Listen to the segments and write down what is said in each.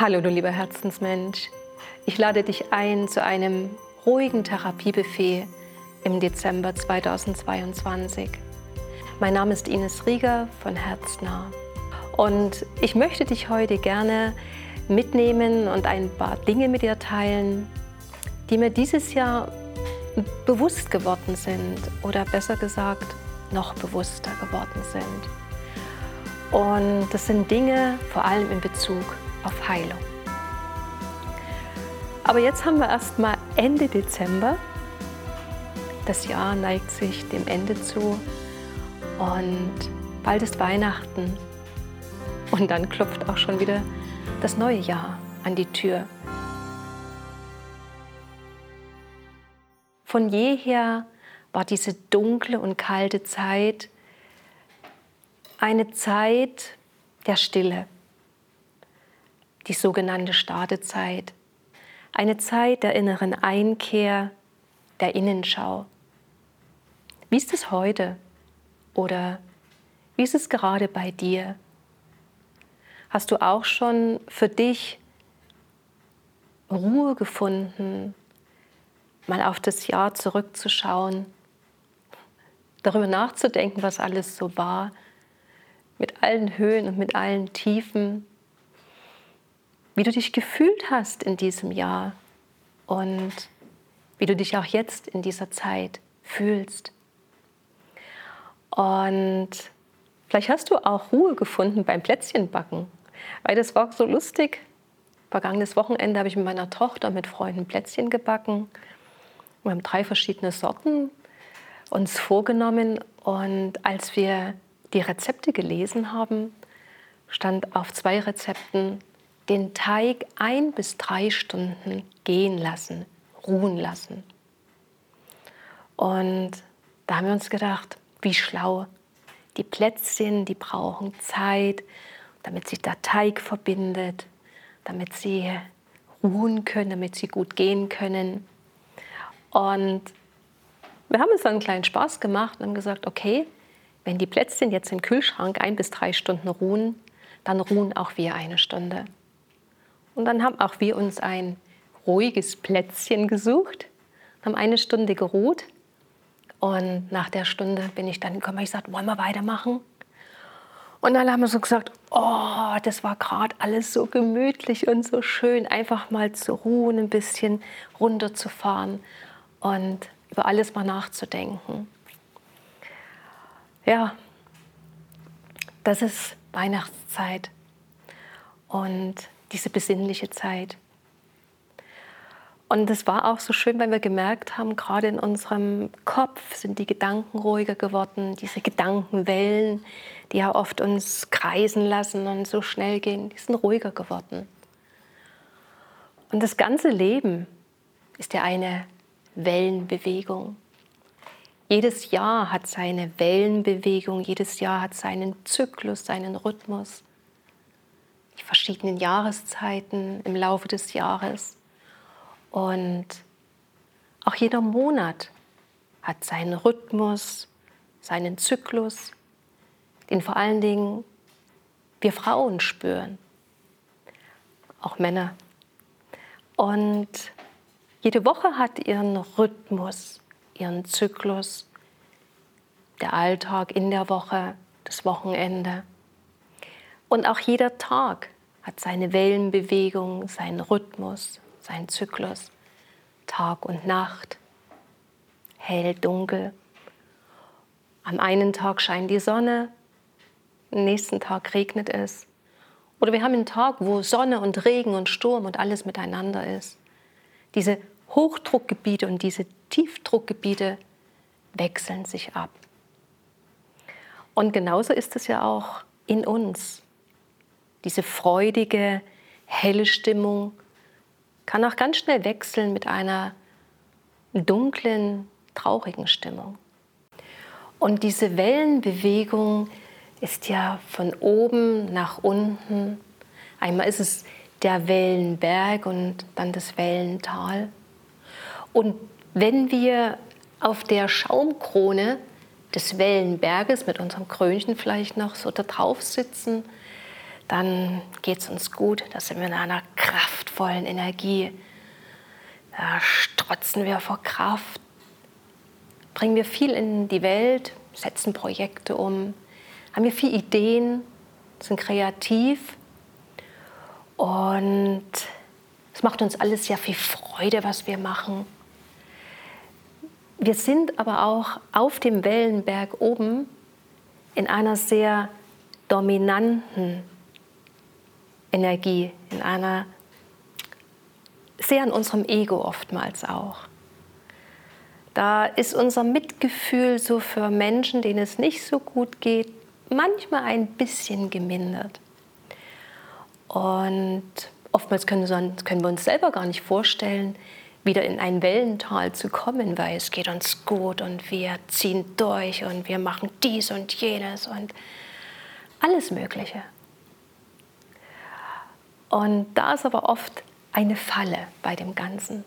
Hallo, du lieber Herzensmensch. Ich lade dich ein zu einem ruhigen Therapiebuffet im Dezember 2022. Mein Name ist Ines Rieger von Herznah und ich möchte dich heute gerne mitnehmen und ein paar Dinge mit dir teilen, die mir dieses Jahr bewusst geworden sind oder besser gesagt noch bewusster geworden sind. Und das sind Dinge vor allem in Bezug auf Heilung. Aber jetzt haben wir erst mal Ende Dezember. Das Jahr neigt sich dem Ende zu und bald ist Weihnachten. Und dann klopft auch schon wieder das neue Jahr an die Tür. Von jeher war diese dunkle und kalte Zeit eine Zeit der Stille die sogenannte Startezeit. Eine Zeit der inneren Einkehr, der Innenschau. Wie ist es heute? Oder wie ist es gerade bei dir? Hast du auch schon für dich Ruhe gefunden, mal auf das Jahr zurückzuschauen, darüber nachzudenken, was alles so war, mit allen Höhen und mit allen Tiefen, wie du dich gefühlt hast in diesem Jahr und wie du dich auch jetzt in dieser Zeit fühlst. Und vielleicht hast du auch Ruhe gefunden beim Plätzchenbacken, weil das war so lustig. Vergangenes Wochenende habe ich mit meiner Tochter mit Freunden Plätzchen gebacken. Wir haben drei verschiedene Sorten uns vorgenommen und als wir die Rezepte gelesen haben, stand auf zwei Rezepten den Teig ein bis drei Stunden gehen lassen, ruhen lassen. Und da haben wir uns gedacht, wie schlau. Die Plätzchen, die brauchen Zeit, damit sich der Teig verbindet, damit sie ruhen können, damit sie gut gehen können. Und wir haben uns dann einen kleinen Spaß gemacht und haben gesagt, okay, wenn die Plätzchen jetzt im Kühlschrank ein bis drei Stunden ruhen, dann ruhen auch wir eine Stunde. Und dann haben auch wir uns ein ruhiges Plätzchen gesucht, haben eine Stunde geruht. Und nach der Stunde bin ich dann gekommen, ich sagte, wollen wir weitermachen? Und dann haben so gesagt, oh, das war gerade alles so gemütlich und so schön, einfach mal zu ruhen, ein bisschen runterzufahren und über alles mal nachzudenken. Ja, das ist Weihnachtszeit. Und diese besinnliche Zeit. Und es war auch so schön, weil wir gemerkt haben, gerade in unserem Kopf sind die Gedanken ruhiger geworden, diese Gedankenwellen, die ja oft uns kreisen lassen und so schnell gehen, die sind ruhiger geworden. Und das ganze Leben ist ja eine Wellenbewegung. Jedes Jahr hat seine Wellenbewegung, jedes Jahr hat seinen Zyklus, seinen Rhythmus die verschiedenen Jahreszeiten im Laufe des Jahres. Und auch jeder Monat hat seinen Rhythmus, seinen Zyklus, den vor allen Dingen wir Frauen spüren, auch Männer. Und jede Woche hat ihren Rhythmus, ihren Zyklus, der Alltag in der Woche, das Wochenende. Und auch jeder Tag hat seine Wellenbewegung, seinen Rhythmus, seinen Zyklus. Tag und Nacht, hell, dunkel. Am einen Tag scheint die Sonne, am nächsten Tag regnet es. Oder wir haben einen Tag, wo Sonne und Regen und Sturm und alles miteinander ist. Diese Hochdruckgebiete und diese Tiefdruckgebiete wechseln sich ab. Und genauso ist es ja auch in uns diese freudige, helle Stimmung kann auch ganz schnell wechseln mit einer dunklen, traurigen Stimmung. Und diese Wellenbewegung ist ja von oben nach unten. Einmal ist es der Wellenberg und dann das Wellental. Und wenn wir auf der Schaumkrone des Wellenberges mit unserem Krönchen vielleicht noch so da drauf sitzen, dann geht es uns gut, da sind wir in einer kraftvollen Energie. Da strotzen wir vor Kraft, bringen wir viel in die Welt, setzen Projekte um, haben wir viele Ideen, sind kreativ und es macht uns alles sehr viel Freude, was wir machen. Wir sind aber auch auf dem Wellenberg oben in einer sehr dominanten Energie, in einer sehr an unserem Ego oftmals auch. Da ist unser Mitgefühl so für Menschen, denen es nicht so gut geht, manchmal ein bisschen gemindert. Und oftmals können, wir uns selber gar nicht vorstellen, wieder in ein Wellental zu kommen, weil es geht uns gut und wir ziehen durch und wir machen dies und jenes und alles Mögliche. Und da ist aber oft eine Falle bei dem Ganzen,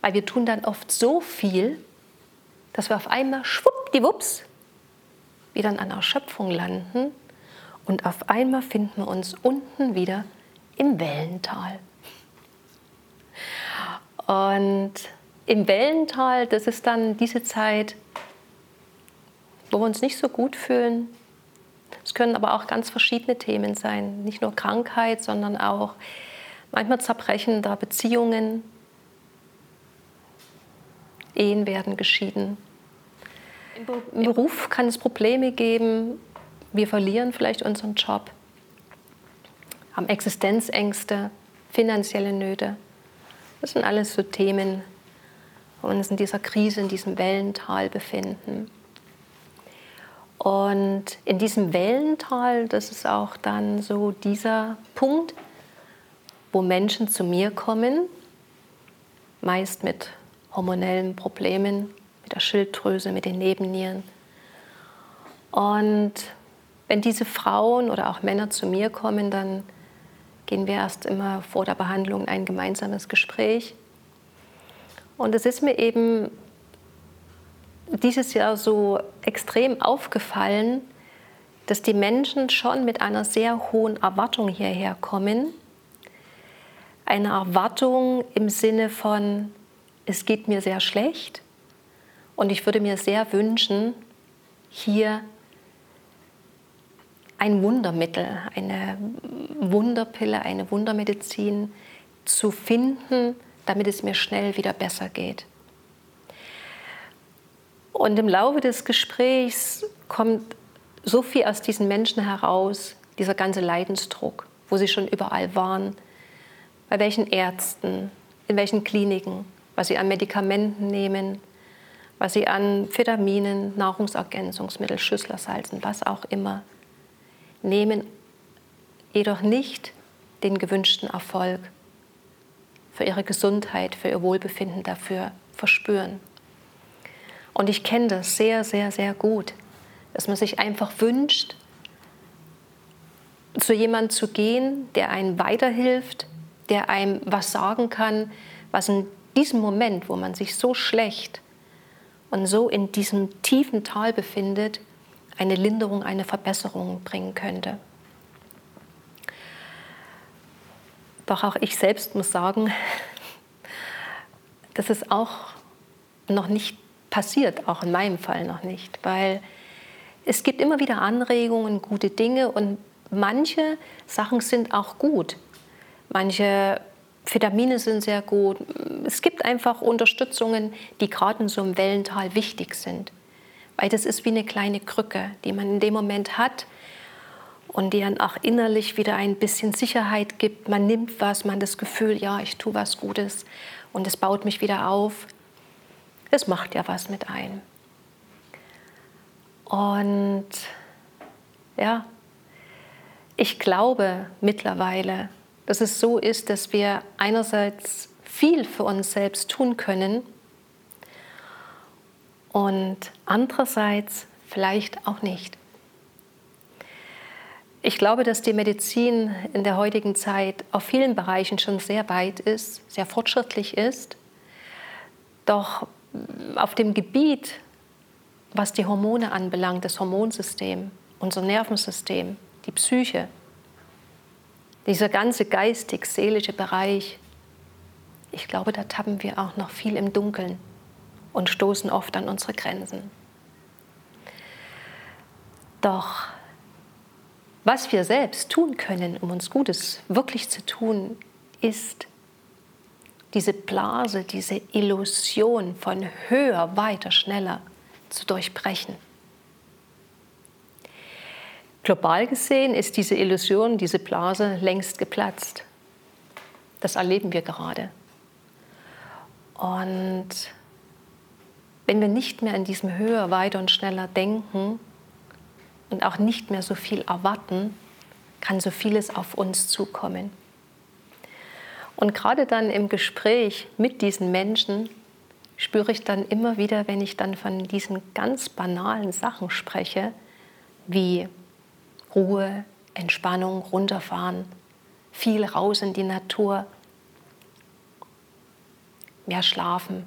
weil wir tun dann oft so viel, dass wir auf einmal schwuppdiwupps wieder in einer Erschöpfung landen und auf einmal finden wir uns unten wieder im Wellental. Und im Wellental, das ist dann diese Zeit, wo wir uns nicht so gut fühlen. Es können aber auch ganz verschiedene Themen sein, nicht nur Krankheit, sondern auch manchmal Zerbrechen der Beziehungen. Ehen werden geschieden. Im Beruf kann es Probleme geben. Wir verlieren vielleicht unseren Job, haben Existenzängste, finanzielle Nöte. Das sind alles so Themen, wo wir uns in dieser Krise, in diesem Wellental befinden. Und in diesem Wellental, das ist auch dann so dieser Punkt, wo Menschen zu mir kommen, meist mit hormonellen Problemen, mit der Schilddrüse, mit den Nebennieren. Und wenn diese Frauen oder auch Männer zu mir kommen, dann gehen wir erst immer vor der Behandlung ein gemeinsames Gespräch. Und es ist mir eben dieses Jahr so extrem aufgefallen, dass die Menschen schon mit einer sehr hohen Erwartung hierher kommen. Eine Erwartung im Sinne von, es geht mir sehr schlecht und ich würde mir sehr wünschen, hier ein Wundermittel, eine Wunderpille, eine Wundermedizin zu finden, damit es mir schnell wieder besser geht. Und im Laufe des Gesprächs kommt so viel aus diesen Menschen heraus, dieser ganze Leidensdruck, wo sie schon überall waren, bei welchen Ärzten, in welchen Kliniken, was sie an Medikamenten nehmen, was sie an Vitaminen, Nahrungsergänzungsmittel, Schüsslersalzen, was auch immer nehmen jedoch nicht den gewünschten Erfolg für ihre Gesundheit, für ihr Wohlbefinden dafür verspüren. Und ich kenne das sehr, sehr, sehr gut, dass man sich einfach wünscht, zu jemandem zu gehen, der einem weiterhilft, der einem was sagen kann, was in diesem Moment, wo man sich so schlecht und so in diesem tiefen Tal befindet, eine Linderung, eine Verbesserung bringen könnte. Doch auch ich selbst muss sagen, das ist auch noch nicht passiert, auch in meinem Fall noch nicht, weil es gibt immer wieder Anregungen, gute Dinge und manche Sachen sind auch gut. Manche Vitamine sind sehr gut. Es gibt einfach Unterstützungen, die gerade in so einem Wellental wichtig sind. Weil das ist wie eine kleine Krücke, die man in dem Moment hat und die dann auch innerlich wieder ein bisschen Sicherheit gibt. Man nimmt was, man hat das Gefühl, ja, ich tue was Gutes und es baut mich wieder auf. Es macht ja was mit einem. Und ja, ich glaube mittlerweile, dass es so ist, dass wir einerseits viel für uns selbst tun können und andererseits vielleicht auch nicht. Ich glaube, dass die Medizin in der heutigen Zeit auf vielen Bereichen schon sehr weit ist, sehr fortschrittlich ist. Doch auf dem Gebiet, was die Hormone anbelangt, das Hormonsystem, unser Nervensystem, die Psyche, Dieser ganze geistig-seelische Bereich, ich glaube, da tappen wir auch noch viel im Dunkeln und stoßen oft an unsere Grenzen. Doch was wir selbst tun können, um uns Gutes wirklich zu tun, ist diese Blase, diese Illusion von höher, weiter, schneller zu durchbrechen. Global gesehen ist diese Illusion, diese Blase längst geplatzt. Das erleben wir gerade. Und wenn wir nicht mehr an diesem höher, weiter und schneller denken und auch nicht mehr so viel erwarten, kann so vieles auf uns zukommen. Und gerade dann im Gespräch mit diesen Menschen spüre ich dann immer wieder, wenn ich dann von diesen ganz banalen Sachen spreche, wie Ruhe, Entspannung, runterfahren, viel raus in die Natur, mehr schlafen,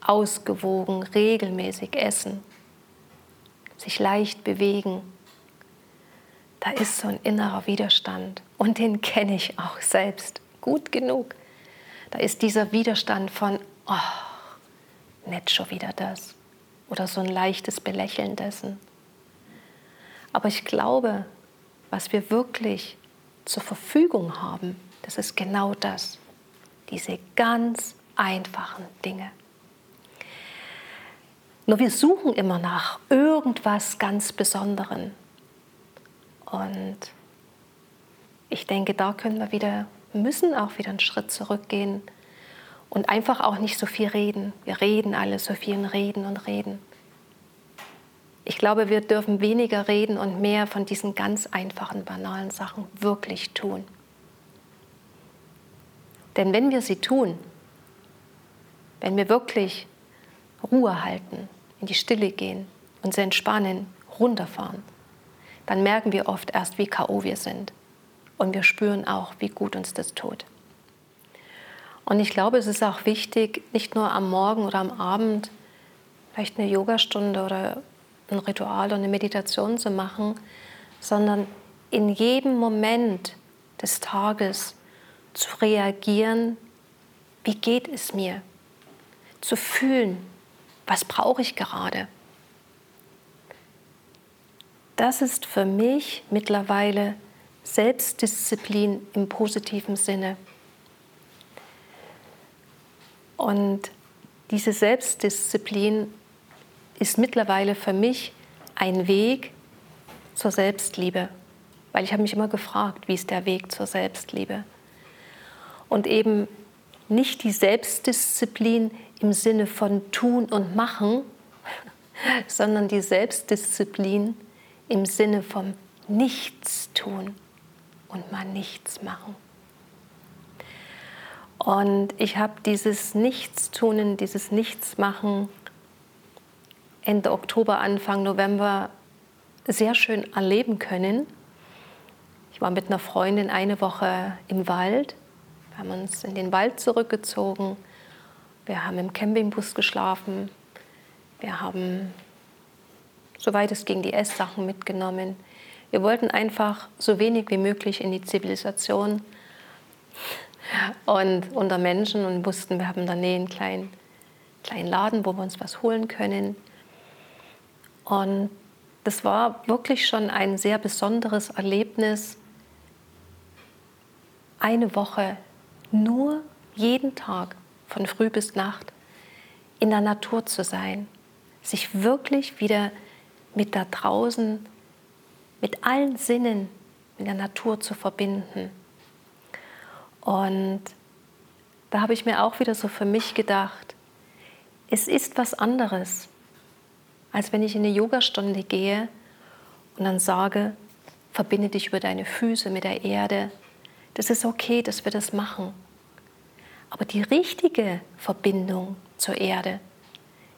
ausgewogen, regelmäßig essen, sich leicht bewegen. Da ist so ein innerer Widerstand und den kenne ich auch selbst gut genug. Da ist dieser Widerstand von, oh, nicht schon wieder das oder so ein leichtes Belächeln dessen. Aber ich glaube, was wir wirklich zur Verfügung haben, das ist genau das. Diese ganz einfachen Dinge. Nur wir suchen immer nach irgendwas ganz Besonderen. Und ich denke, da können wir wieder, müssen auch wieder einen Schritt zurückgehen und einfach auch nicht so viel reden. Wir reden alle so viel reden und reden. Ich glaube, wir dürfen weniger reden und mehr von diesen ganz einfachen, banalen Sachen wirklich tun. Denn wenn wir sie tun, wenn wir wirklich Ruhe halten, in die Stille gehen, uns entspannen, runterfahren, dann merken wir oft erst, wie KO wir sind. Und wir spüren auch, wie gut uns das tut. Und ich glaube, es ist auch wichtig, nicht nur am Morgen oder am Abend vielleicht eine Yogastunde oder ein Ritual oder eine Meditation zu machen, sondern in jedem Moment des Tages zu reagieren, wie geht es mir? Zu fühlen, was brauche ich gerade? Das ist für mich mittlerweile Selbstdisziplin im positiven Sinne. Und diese Selbstdisziplin ist mittlerweile für mich ein Weg zur Selbstliebe, weil ich habe mich immer gefragt, wie ist der Weg zur Selbstliebe? Und eben nicht die Selbstdisziplin im Sinne von tun und machen, sondern die Selbstdisziplin im Sinne von nichts tun und mal nichts machen. Und ich habe dieses Nichtstunen, dieses Nichtsmachen Ende Oktober, Anfang November sehr schön erleben können. Ich war mit einer Freundin eine Woche im Wald. Wir haben uns in den Wald zurückgezogen. Wir haben im Campingbus geschlafen. Wir haben, soweit es ging, die Esssachen mitgenommen. Wir wollten einfach so wenig wie möglich in die Zivilisation und unter Menschen und wussten, wir haben in der Nähe einen kleinen, kleinen Laden, wo wir uns was holen können. Und das war wirklich schon ein sehr besonderes Erlebnis. Eine Woche nur jeden Tag von früh bis Nacht in der Natur zu sein, sich wirklich wieder mit da draußen, mit allen Sinnen mit der Natur zu verbinden. Und da habe ich mir auch wieder so für mich gedacht, es ist was anderes, als wenn ich in eine Yogastunde gehe und dann sage, verbinde dich über deine Füße mit der Erde. Das ist okay, dass wir das machen. Aber die richtige Verbindung zur Erde,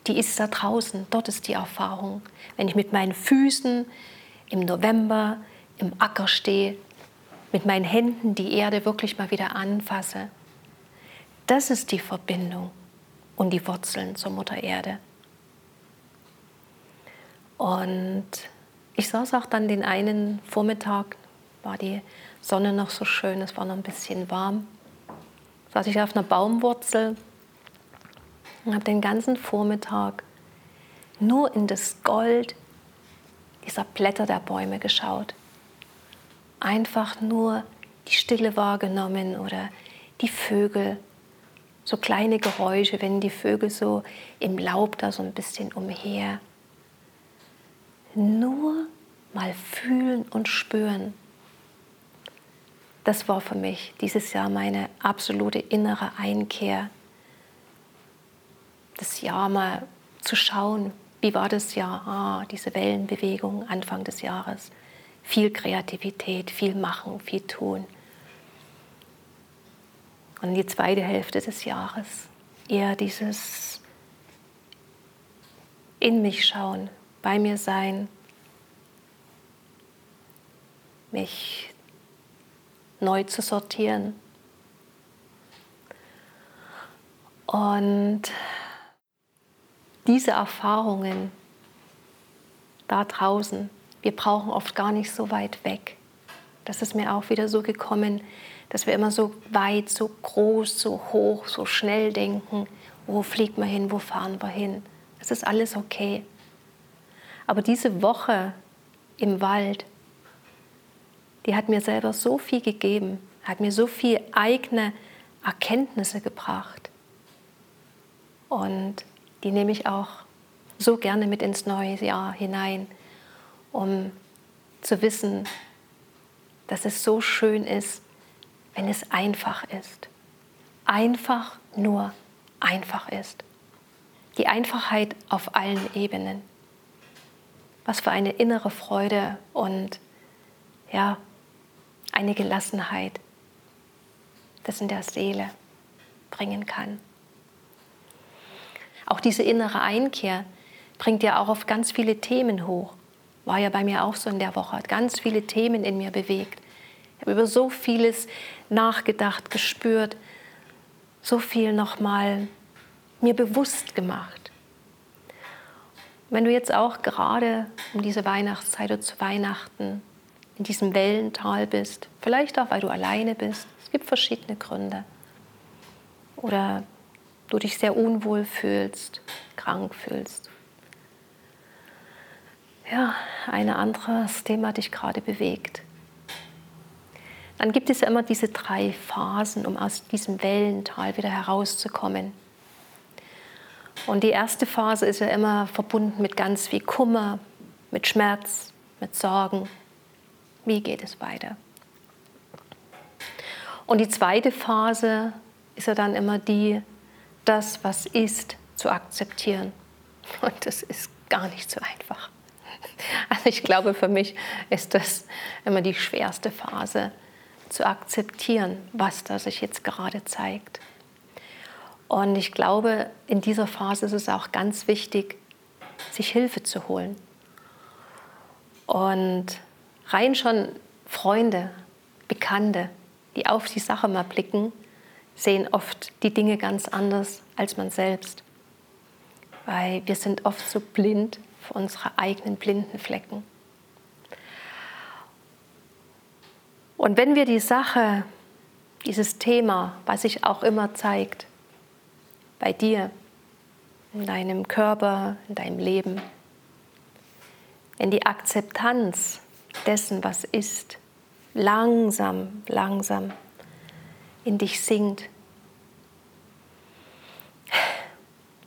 die ist da draußen. Dort ist die Erfahrung. Wenn ich mit meinen Füßen im November im Acker stehe, mit meinen Händen die Erde wirklich mal wieder anfasse. Das ist die Verbindung und die Wurzeln zur Mutter Erde. Und ich saß auch dann den einen Vormittag, war die Sonne noch so schön, es war noch ein bisschen warm. Saß ich auf einer Baumwurzel und habe den ganzen Vormittag nur in das Gold dieser Blätter der Bäume geschaut. Einfach nur die Stille wahrgenommen oder die Vögel, so kleine Geräusche, wenn die Vögel so im Laub da so ein bisschen umher. Nur mal fühlen und spüren. Das war für mich dieses Jahr meine absolute innere Einkehr. Das Jahr mal zu schauen, wie war das Jahr? Ah, diese Wellenbewegung Anfang des Jahres. Viel Kreativität, viel Machen, viel Tun. Und die zweite Hälfte des Jahres eher dieses in mich schauen, bei mir sein, mich neu zu sortieren. Und diese Erfahrungen da draußen, wir brauchen oft gar nicht so weit weg. Das ist mir auch wieder so gekommen, dass wir immer so weit, so groß, so hoch, so schnell denken. Wo fliegt man hin, wo fahren wir hin? Es ist alles okay. Aber diese Woche im Wald, die hat mir selber so viel gegeben, hat mir so viel eigene Erkenntnisse gebracht. Und die nehme ich auch so gerne mit ins neue Jahr hinein, um zu wissen, dass es so schön ist, wenn es einfach ist. Einfach nur einfach ist. Die Einfachheit auf allen Ebenen. Was für eine innere Freude und ja, eine Gelassenheit das in der Seele bringen kann. Auch diese innere Einkehr bringt ja auch auf ganz viele Themen hoch. War ja bei mir auch so in der Woche, hat ganz viele Themen in mir bewegt. Ich habe über so vieles nachgedacht, gespürt, so viel nochmal mir bewusst gemacht. Wenn du jetzt auch gerade um diese Weihnachtszeit oder zu Weihnachten in diesem Wellental bist, vielleicht auch weil du alleine bist, es gibt verschiedene Gründe, oder du dich sehr unwohl fühlst, krank fühlst. Ja, ein anderes Thema dich gerade bewegt dann gibt es ja immer diese drei Phasen, um aus diesem Wellental wieder herauszukommen. Und die erste Phase ist ja immer verbunden mit ganz viel Kummer, mit Schmerz, mit Sorgen. Wie geht es weiter? Und die zweite Phase ist ja dann immer die, das, was ist, zu akzeptieren. Und das ist gar nicht so einfach. Also ich glaube, für mich ist das immer die schwerste Phase, zu akzeptieren, was da sich jetzt gerade zeigt. Und ich glaube, in dieser Phase ist es auch ganz wichtig, sich Hilfe zu holen. Und rein schon Freunde, Bekannte, die auf die Sache mal blicken, sehen oft die Dinge ganz anders als man selbst. Weil wir sind oft so blind für unsere eigenen blinden Flecken. Und wenn wir die Sache, dieses Thema, was sich auch immer zeigt, bei dir, in deinem Körper, in deinem Leben, wenn die Akzeptanz dessen, was ist, langsam, langsam in dich sinkt,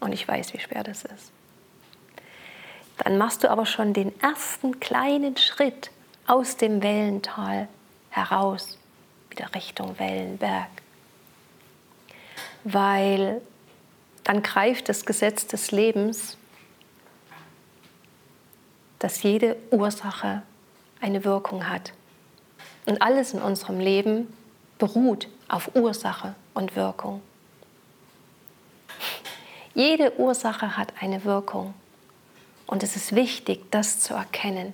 und ich weiß, wie schwer das ist, dann machst du aber schon den ersten kleinen Schritt aus dem Wellental heraus, wieder Richtung Wellenberg. Weil dann greift das Gesetz des Lebens, dass jede Ursache eine Wirkung hat. Und alles in unserem Leben beruht auf Ursache und Wirkung. Jede Ursache hat eine Wirkung. Und es ist wichtig, das zu erkennen.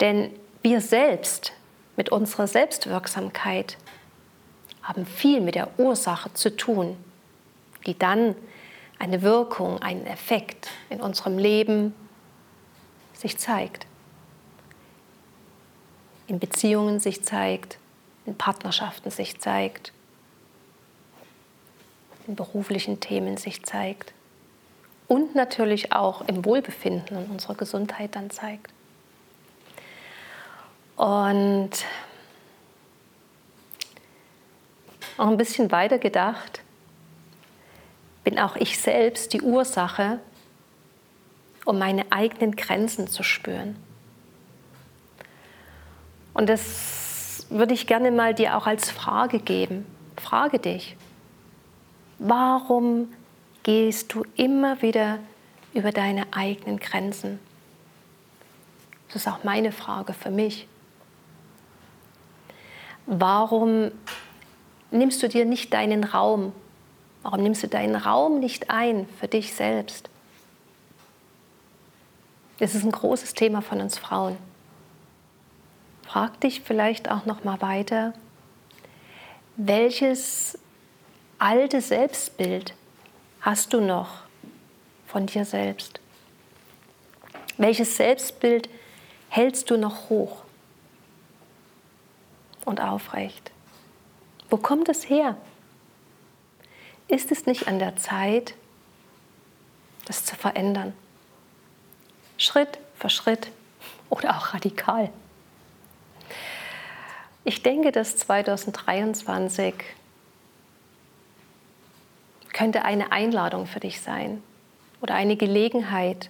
Denn wir selbst mit unserer Selbstwirksamkeit haben viel mit der Ursache zu tun, die dann eine Wirkung, einen Effekt in unserem Leben sich zeigt. in Beziehungen sich zeigt, in Partnerschaften sich zeigt, in beruflichen Themen sich zeigt und natürlich auch im Wohlbefinden und unserer Gesundheit dann zeigt. Und auch ein bisschen weiter gedacht, bin auch ich selbst die Ursache, um meine eigenen Grenzen zu spüren. Und das würde ich gerne mal dir auch als Frage geben. Frage dich, warum gehst du immer wieder über deine eigenen Grenzen? Das ist auch meine Frage für mich. Warum nimmst du dir nicht deinen Raum? Warum nimmst du deinen Raum nicht ein für dich selbst? Das ist ein großes Thema von uns Frauen. Frag dich vielleicht auch noch mal weiter, welches alte Selbstbild hast du noch von dir selbst? Welches Selbstbild hältst du noch hoch und aufrecht? Wo kommt es her? Ist es nicht an der Zeit, das zu verändern? Schritt für Schritt oder auch radikal. Ich denke, dass 2023 könnte eine Einladung für dich sein oder eine Gelegenheit.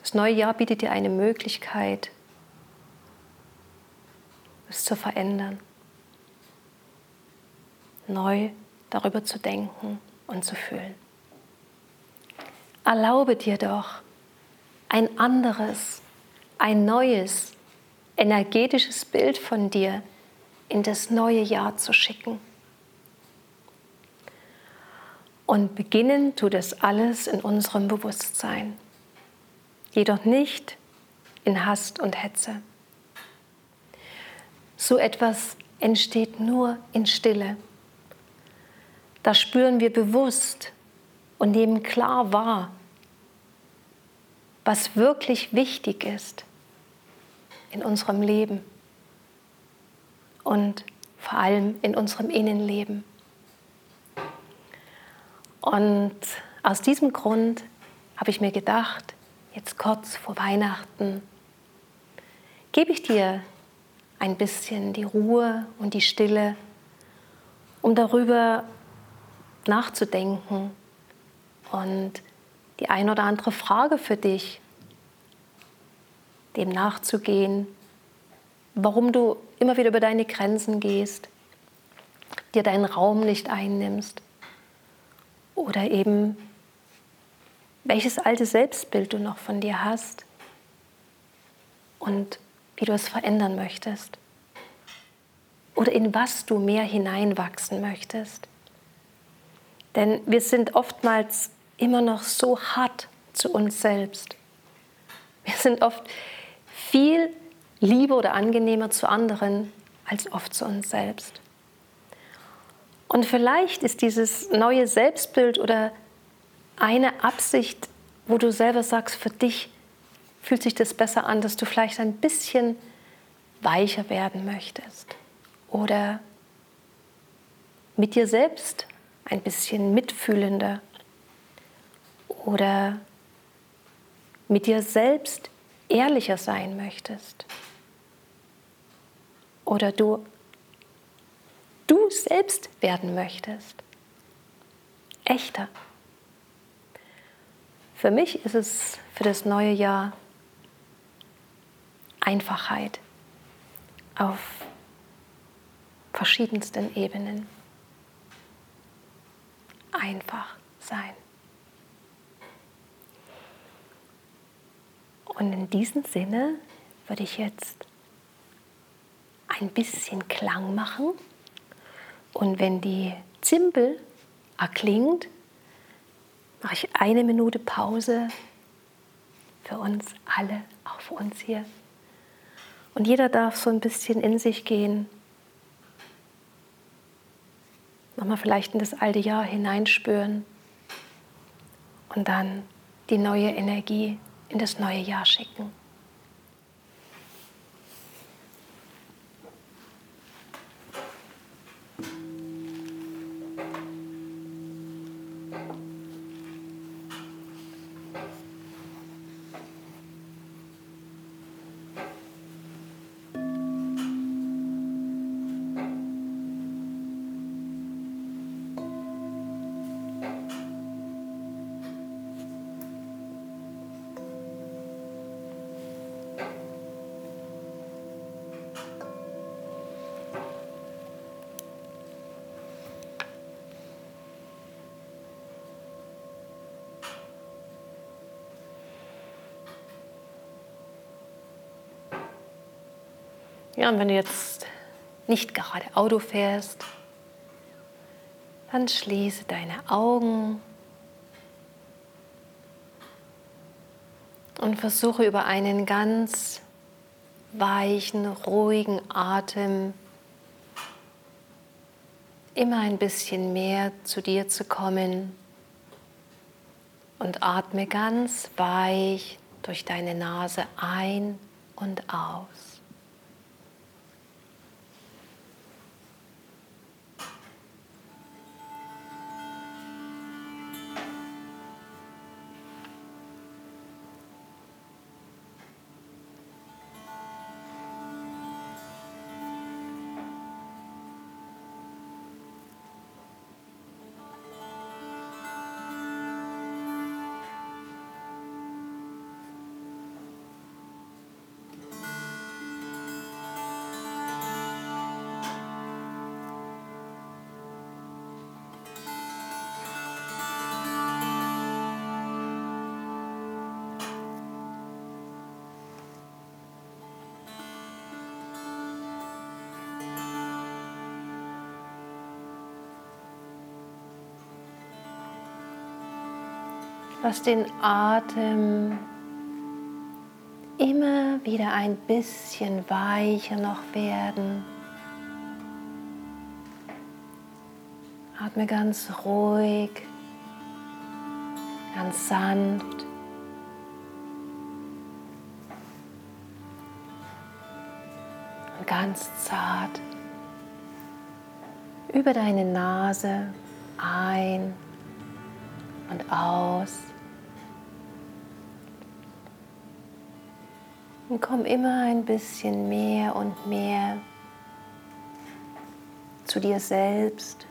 Das neue Jahr bietet dir eine Möglichkeit, es zu verändern neu darüber zu denken und zu fühlen. Erlaube dir doch, ein anderes, ein neues, energetisches Bild von dir in das neue Jahr zu schicken. Und beginnen tut das alles in unserem Bewusstsein, jedoch nicht in Hast und Hetze. So etwas entsteht nur in Stille da spüren wir bewusst und nehmen klar wahr, was wirklich wichtig ist in unserem Leben und vor allem in unserem Innenleben. Und aus diesem Grund habe ich mir gedacht, jetzt kurz vor Weihnachten, gebe ich dir ein bisschen die Ruhe und die Stille, um darüber nachzudenken und die ein oder andere Frage für dich, dem nachzugehen, warum du immer wieder über deine Grenzen gehst, dir deinen Raum nicht einnimmst oder eben welches alte Selbstbild du noch von dir hast und wie du es verändern möchtest oder in was du mehr hineinwachsen möchtest. Denn wir sind oftmals immer noch so hart zu uns selbst. Wir sind oft viel lieber oder angenehmer zu anderen als oft zu uns selbst. Und vielleicht ist dieses neue Selbstbild oder eine Absicht, wo du selber sagst, für dich fühlt sich das besser an, dass du vielleicht ein bisschen weicher werden möchtest oder mit dir selbst ein bisschen mitfühlender oder mit dir selbst ehrlicher sein möchtest oder du du selbst werden möchtest, echter. Für mich ist es für das neue Jahr Einfachheit auf verschiedensten Ebenen einfach sein. Und in diesem Sinne würde ich jetzt ein bisschen Klang machen. Und wenn die Zimbel erklingt, mache ich eine Minute Pause für uns alle, auch für uns hier. Und jeder darf so ein bisschen in sich gehen nochmal vielleicht in das alte Jahr hineinspüren und dann die neue Energie in das neue Jahr schicken. Ja, und wenn du jetzt nicht gerade Auto fährst, dann schließe deine Augen und versuche über einen ganz weichen, ruhigen Atem immer ein bisschen mehr zu dir zu kommen und atme ganz weich durch deine Nase ein und aus. Lass den Atem immer wieder ein bisschen weicher noch werden. Atme ganz ruhig, ganz sanft. Und ganz zart über deine Nase ein und aus. Und komm immer ein bisschen mehr und mehr zu dir selbst.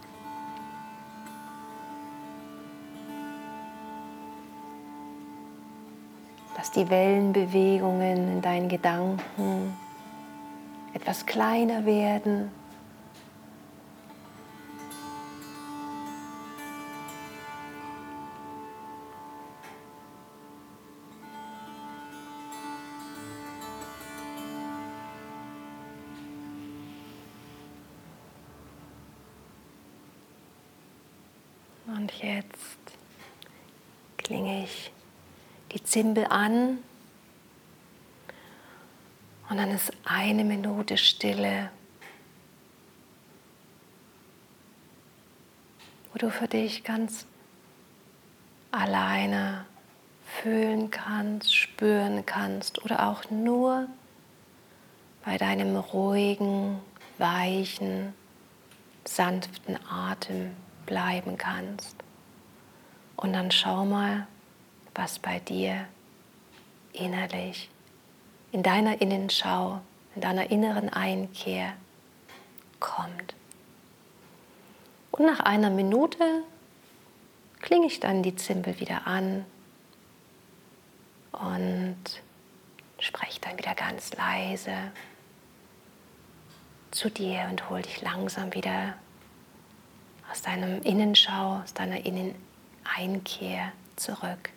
Lass die Wellenbewegungen in deinen Gedanken etwas kleiner werden. Zimbel an und dann ist eine Minute Stille, wo du für dich ganz alleine fühlen kannst, spüren kannst oder auch nur bei deinem ruhigen, weichen, sanften Atem bleiben kannst. Und dann schau mal, was bei dir innerlich, in deiner Innenschau, in deiner inneren Einkehr kommt. Und nach einer Minute klinge ich dann die Zimbel wieder an und spreche dann wieder ganz leise zu dir und hol dich langsam wieder aus deinem Innenschau, aus deiner Inneneinkehr zurück.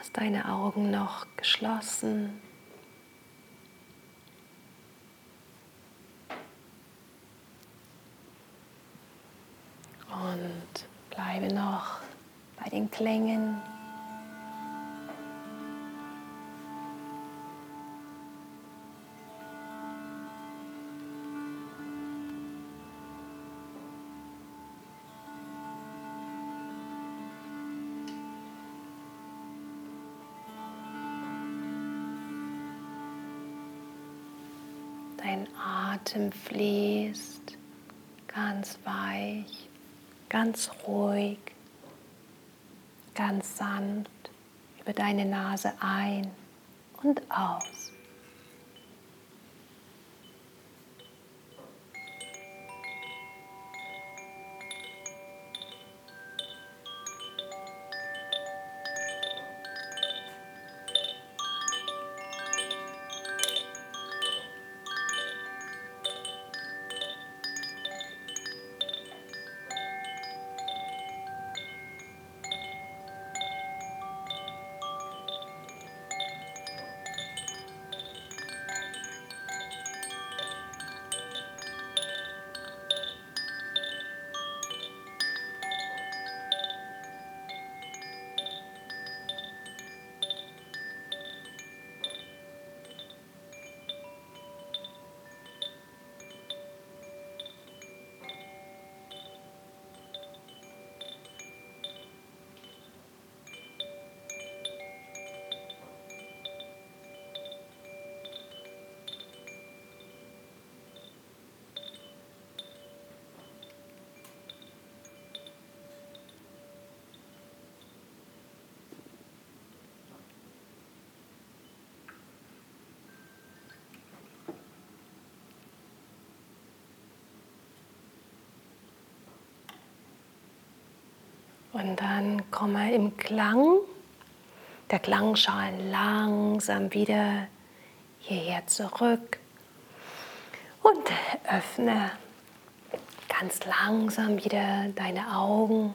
Lass deine Augen noch geschlossen. Und bleibe noch bei den Klängen. Dein Atem fließt ganz weich, ganz ruhig, ganz sanft über deine Nase ein und aus. Und dann komme im Klang, der Klangschalen langsam wieder hierher zurück und öffne ganz langsam wieder deine Augen.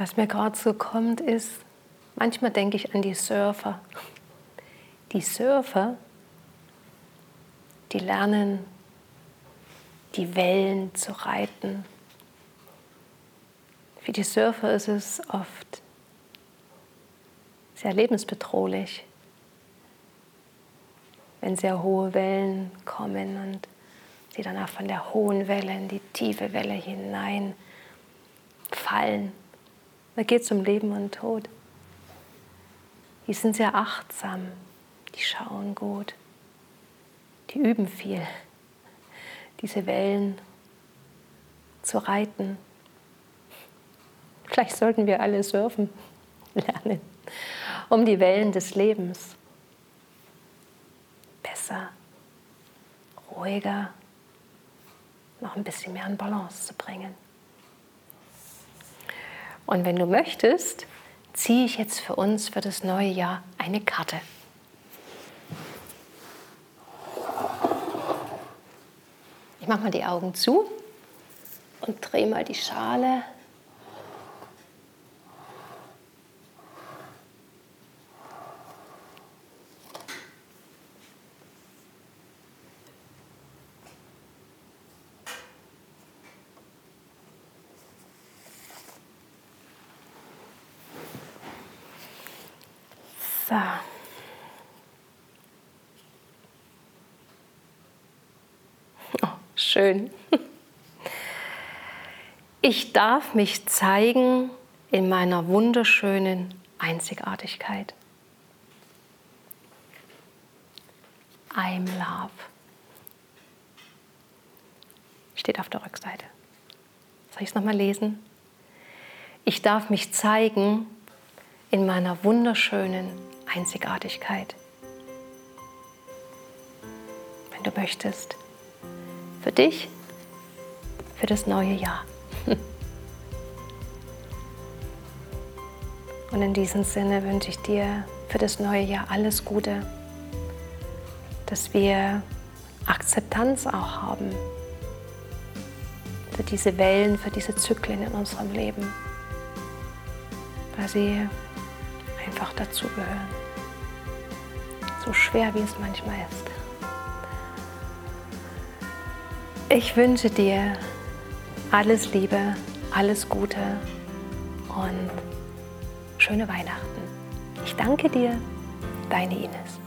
Was mir gerade so kommt, ist, manchmal denke ich an die Surfer. Die Surfer, die lernen, die Wellen zu reiten. Für die Surfer ist es oft sehr lebensbedrohlich, wenn sehr hohe Wellen kommen und sie dann auch von der hohen Welle in die tiefe Welle hinein fallen. Da geht es um Leben und Tod. Die sind sehr achtsam, die schauen gut, die üben viel, diese Wellen zu reiten. Vielleicht sollten wir alle surfen lernen, um die Wellen des Lebens besser, ruhiger, noch ein bisschen mehr in Balance zu bringen. Und wenn du möchtest, ziehe ich jetzt für uns für das neue Jahr eine Karte. Ich mache mal die Augen zu und drehe mal die Schale So. Schön. Ich darf mich zeigen in meiner wunderschönen Einzigartigkeit. I'm love. Steht auf der Rückseite. Soll ich es nochmal lesen? Ich darf mich zeigen in meiner wunderschönen Einzigartigkeit. Wenn du möchtest. Für dich, für das neue Jahr. Und in diesem Sinne wünsche ich dir für das neue Jahr alles Gute, dass wir Akzeptanz auch haben für diese Wellen, für diese Zyklen in unserem Leben, weil sie einfach dazugehören. So schwer wie es manchmal ist. Ich wünsche dir alles Liebe, alles Gute und schöne Weihnachten. Ich danke dir, deine Ines.